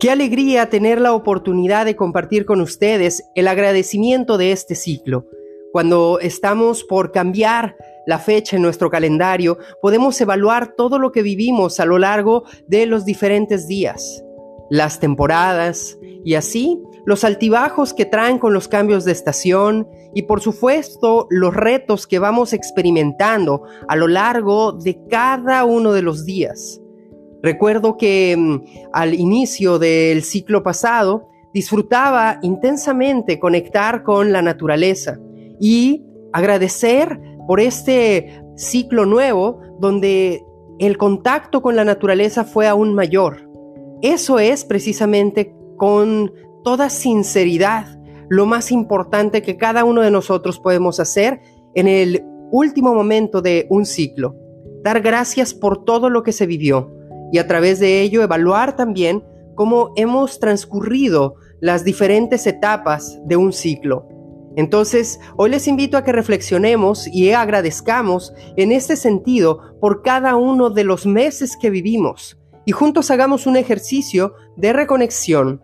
Qué alegría tener la oportunidad de compartir con ustedes el agradecimiento de este ciclo. Cuando estamos por cambiar la fecha en nuestro calendario, podemos evaluar todo lo que vivimos a lo largo de los diferentes días, las temporadas y así los altibajos que traen con los cambios de estación y por supuesto los retos que vamos experimentando a lo largo de cada uno de los días. Recuerdo que mm, al inicio del ciclo pasado disfrutaba intensamente conectar con la naturaleza y agradecer por este ciclo nuevo donde el contacto con la naturaleza fue aún mayor. Eso es precisamente con toda sinceridad lo más importante que cada uno de nosotros podemos hacer en el último momento de un ciclo. Dar gracias por todo lo que se vivió y a través de ello evaluar también cómo hemos transcurrido las diferentes etapas de un ciclo. Entonces, hoy les invito a que reflexionemos y agradezcamos en este sentido por cada uno de los meses que vivimos y juntos hagamos un ejercicio de reconexión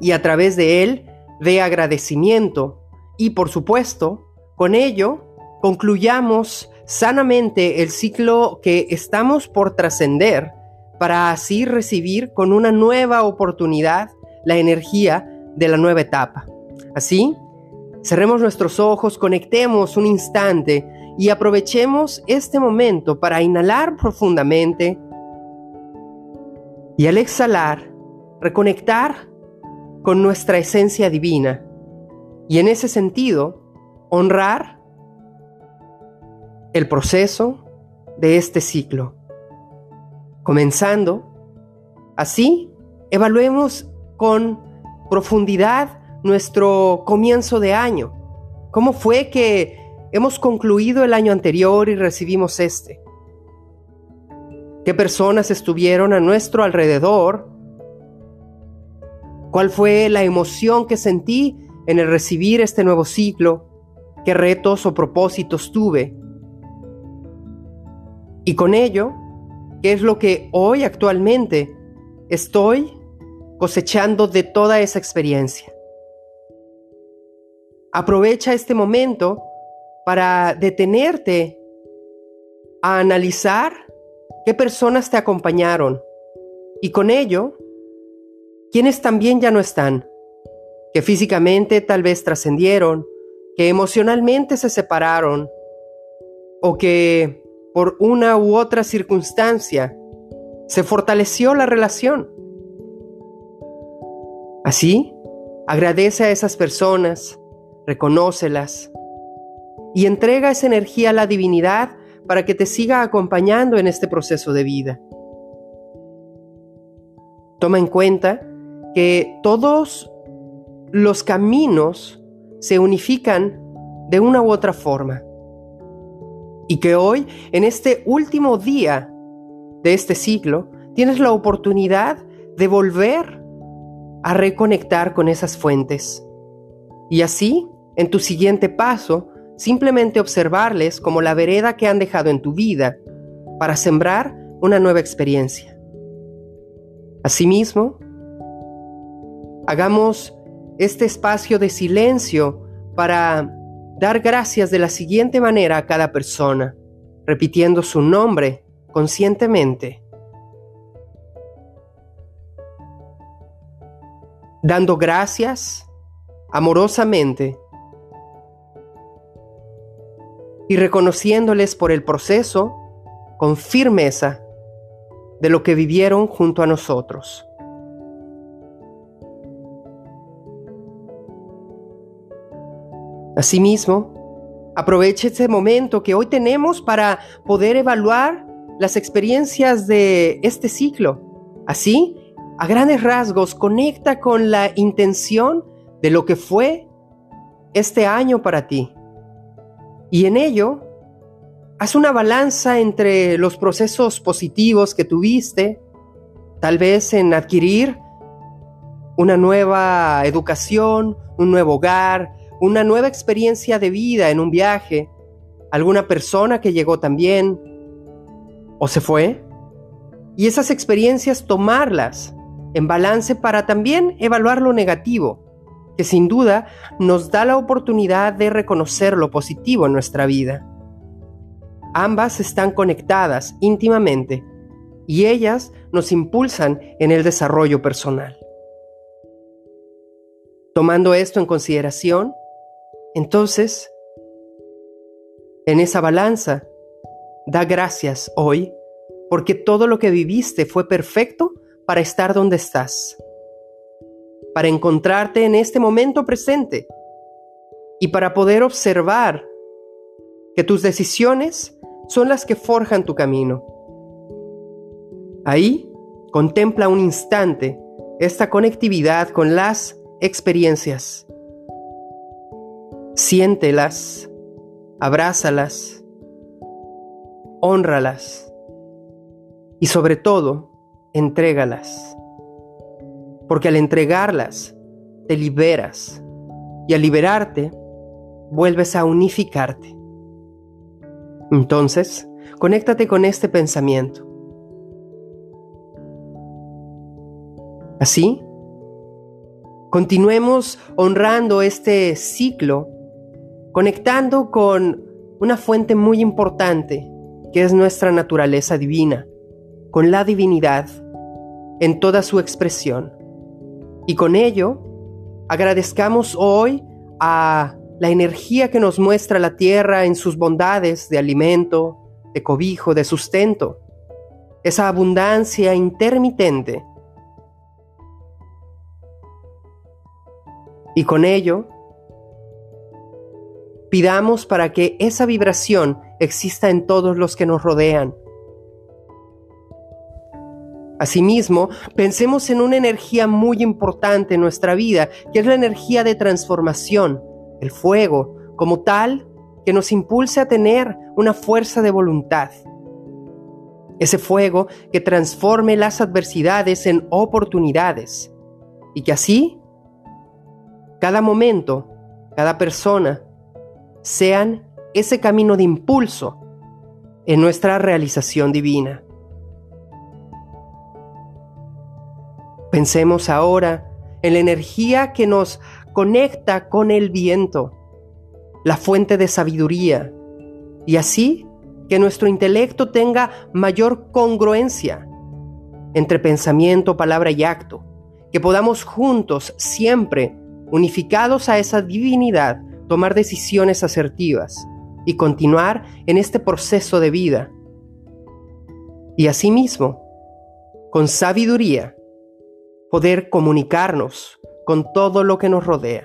y a través de él de agradecimiento y por supuesto, con ello concluyamos sanamente el ciclo que estamos por trascender para así recibir con una nueva oportunidad la energía de la nueva etapa. Así, cerremos nuestros ojos, conectemos un instante y aprovechemos este momento para inhalar profundamente y al exhalar, reconectar con nuestra esencia divina y en ese sentido honrar el proceso de este ciclo. Comenzando, así, evaluemos con profundidad nuestro comienzo de año. ¿Cómo fue que hemos concluido el año anterior y recibimos este? ¿Qué personas estuvieron a nuestro alrededor? ¿Cuál fue la emoción que sentí en el recibir este nuevo ciclo? ¿Qué retos o propósitos tuve? Y con ello, ¿Qué es lo que hoy actualmente estoy cosechando de toda esa experiencia? Aprovecha este momento para detenerte a analizar qué personas te acompañaron y con ello, quienes también ya no están, que físicamente tal vez trascendieron, que emocionalmente se separaron o que por una u otra circunstancia, se fortaleció la relación. Así, agradece a esas personas, reconócelas y entrega esa energía a la divinidad para que te siga acompañando en este proceso de vida. Toma en cuenta que todos los caminos se unifican de una u otra forma. Y que hoy, en este último día de este ciclo, tienes la oportunidad de volver a reconectar con esas fuentes. Y así, en tu siguiente paso, simplemente observarles como la vereda que han dejado en tu vida para sembrar una nueva experiencia. Asimismo, hagamos este espacio de silencio para dar gracias de la siguiente manera a cada persona, repitiendo su nombre conscientemente. Dando gracias amorosamente y reconociéndoles por el proceso con firmeza de lo que vivieron junto a nosotros. Asimismo, aproveche este momento que hoy tenemos para poder evaluar las experiencias de este ciclo. Así, a grandes rasgos, conecta con la intención de lo que fue este año para ti. Y en ello, haz una balanza entre los procesos positivos que tuviste, tal vez en adquirir una nueva educación, un nuevo hogar, una nueva experiencia de vida en un viaje, alguna persona que llegó también o se fue, y esas experiencias tomarlas en balance para también evaluar lo negativo, que sin duda nos da la oportunidad de reconocer lo positivo en nuestra vida. Ambas están conectadas íntimamente y ellas nos impulsan en el desarrollo personal. Tomando esto en consideración, entonces, en esa balanza, da gracias hoy porque todo lo que viviste fue perfecto para estar donde estás, para encontrarte en este momento presente y para poder observar que tus decisiones son las que forjan tu camino. Ahí contempla un instante esta conectividad con las experiencias. Siéntelas, abrázalas, honralas y sobre todo, entrégalas. Porque al entregarlas, te liberas y al liberarte, vuelves a unificarte. Entonces, conéctate con este pensamiento. Así, continuemos honrando este ciclo, conectando con una fuente muy importante que es nuestra naturaleza divina, con la divinidad en toda su expresión. Y con ello, agradezcamos hoy a la energía que nos muestra la tierra en sus bondades de alimento, de cobijo, de sustento, esa abundancia intermitente. Y con ello, pidamos para que esa vibración exista en todos los que nos rodean. Asimismo, pensemos en una energía muy importante en nuestra vida, que es la energía de transformación, el fuego, como tal que nos impulse a tener una fuerza de voluntad. Ese fuego que transforme las adversidades en oportunidades y que así cada momento, cada persona, sean ese camino de impulso en nuestra realización divina. Pensemos ahora en la energía que nos conecta con el viento, la fuente de sabiduría, y así que nuestro intelecto tenga mayor congruencia entre pensamiento, palabra y acto, que podamos juntos, siempre unificados a esa divinidad, tomar decisiones asertivas y continuar en este proceso de vida. Y asimismo, con sabiduría, poder comunicarnos con todo lo que nos rodea.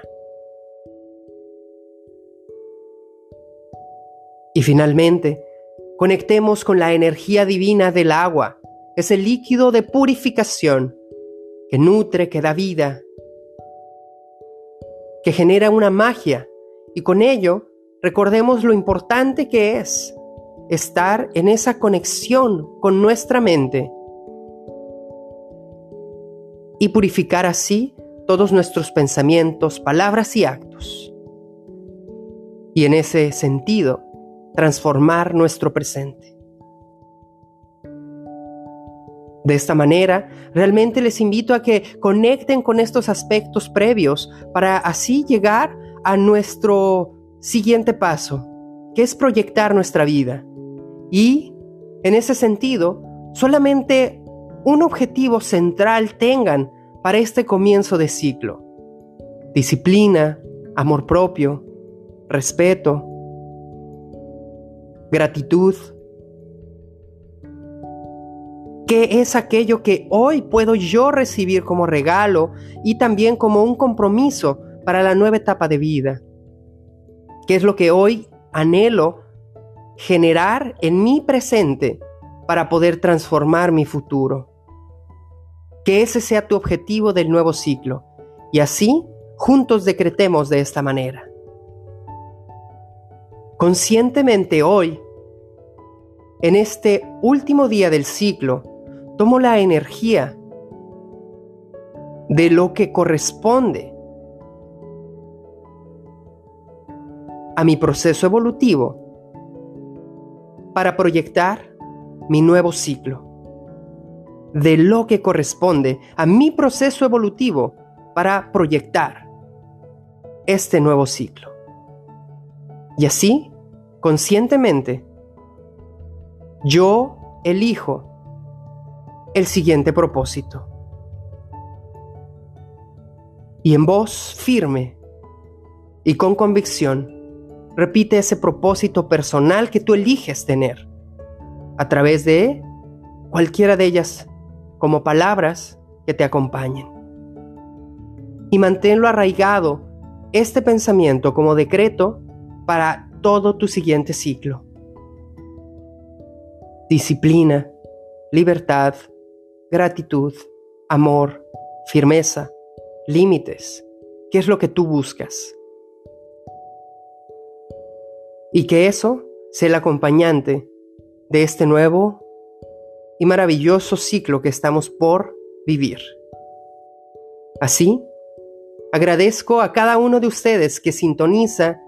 Y finalmente, conectemos con la energía divina del agua, ese líquido de purificación que nutre, que da vida, que genera una magia y con ello recordemos lo importante que es estar en esa conexión con nuestra mente y purificar así todos nuestros pensamientos, palabras y actos. Y en ese sentido, transformar nuestro presente. De esta manera, realmente les invito a que conecten con estos aspectos previos para así llegar a nuestro siguiente paso, que es proyectar nuestra vida. Y, en ese sentido, solamente un objetivo central tengan para este comienzo de ciclo. Disciplina, amor propio, respeto, gratitud. ¿Qué es aquello que hoy puedo yo recibir como regalo y también como un compromiso para la nueva etapa de vida? ¿Qué es lo que hoy anhelo generar en mi presente para poder transformar mi futuro? Que ese sea tu objetivo del nuevo ciclo. Y así, juntos decretemos de esta manera. Conscientemente hoy, en este último día del ciclo, tomo la energía de lo que corresponde a mi proceso evolutivo para proyectar mi nuevo ciclo de lo que corresponde a mi proceso evolutivo para proyectar este nuevo ciclo. Y así, conscientemente, yo elijo el siguiente propósito. Y en voz firme y con convicción, repite ese propósito personal que tú eliges tener a través de cualquiera de ellas como palabras que te acompañen. Y manténlo arraigado este pensamiento como decreto para todo tu siguiente ciclo. Disciplina, libertad, gratitud, amor, firmeza, límites. ¿Qué es lo que tú buscas? Y que eso sea el acompañante de este nuevo y maravilloso ciclo que estamos por vivir. Así, agradezco a cada uno de ustedes que sintoniza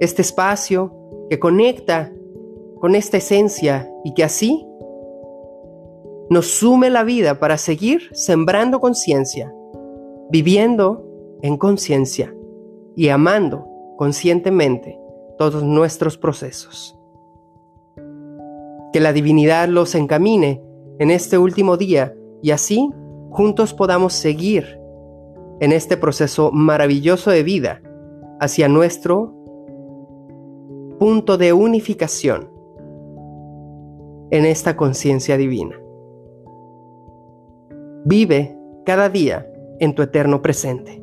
este espacio, que conecta con esta esencia y que así nos sume la vida para seguir sembrando conciencia, viviendo en conciencia y amando conscientemente todos nuestros procesos. Que la divinidad los encamine en este último día y así juntos podamos seguir en este proceso maravilloso de vida hacia nuestro punto de unificación en esta conciencia divina. Vive cada día en tu eterno presente.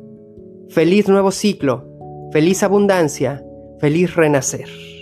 Feliz nuevo ciclo, feliz abundancia, feliz renacer.